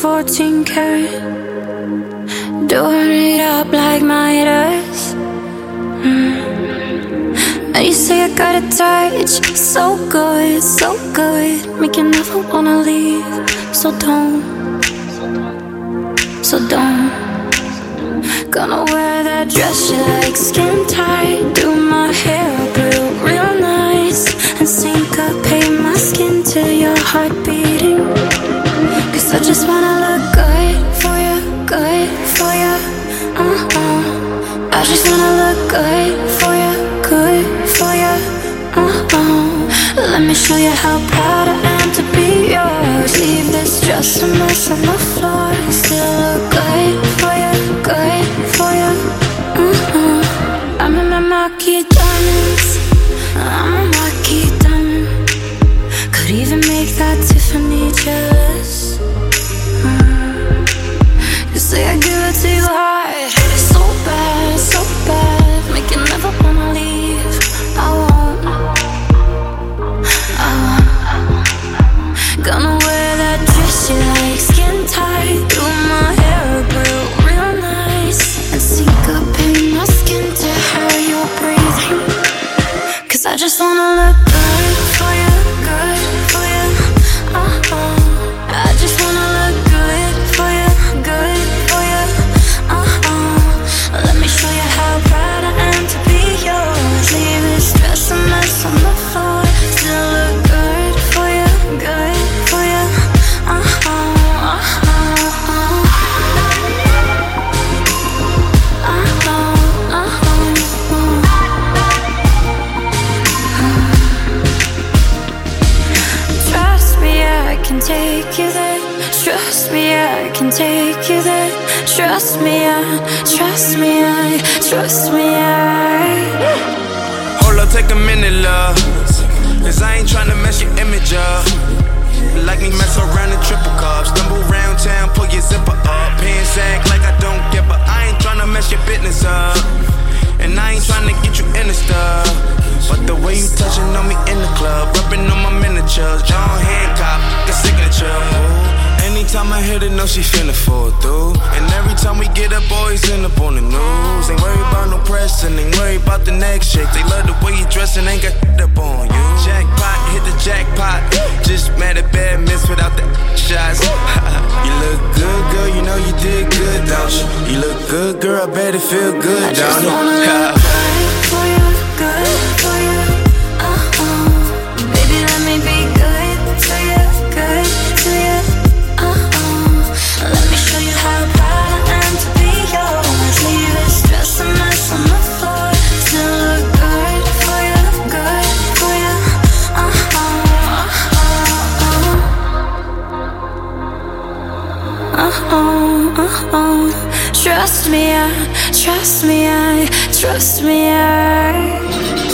14 karat. Doing it up like Midas. Mm. And you say I got a touch, so good, so good. Make you never wanna leave. So don't, so don't. Gonna wear that dress you like, skin tight. Do my hair up real, real nice. And syncopate good for you, good for you. Uh uh. Let me show you how proud I am to be yours. Leave this mess on the floor. Still look good for you, good for you. Uh uh. I'm marquise diamonds. I'm a marquise diamond. Could even make that Tiffany. Just wanna look Trust me, I can take you there. Trust me, I, trust me, I, trust me, I. Hold up, take a minute, love. Cause I ain't tryna mess your image up. Like me mess around in triple cups. Stumble round town, pull your zipper up. Pants act like I don't get, but I ain't tryna mess your business up. And I ain't tryna get you in the stuff. But the way you touching on know she finna fall through. And every time we get up, boys end up on the news. Ain't worried about no press and ain't worried about the next chick. They love the way you dress and ain't got up on you. Jackpot, hit the jackpot. Just mad at bad miss without the shots. you look good, girl, you know you did good, don't you? You look good, girl, I bet it feel good, don't wanna Trust me, I, trust me, I, trust me, I.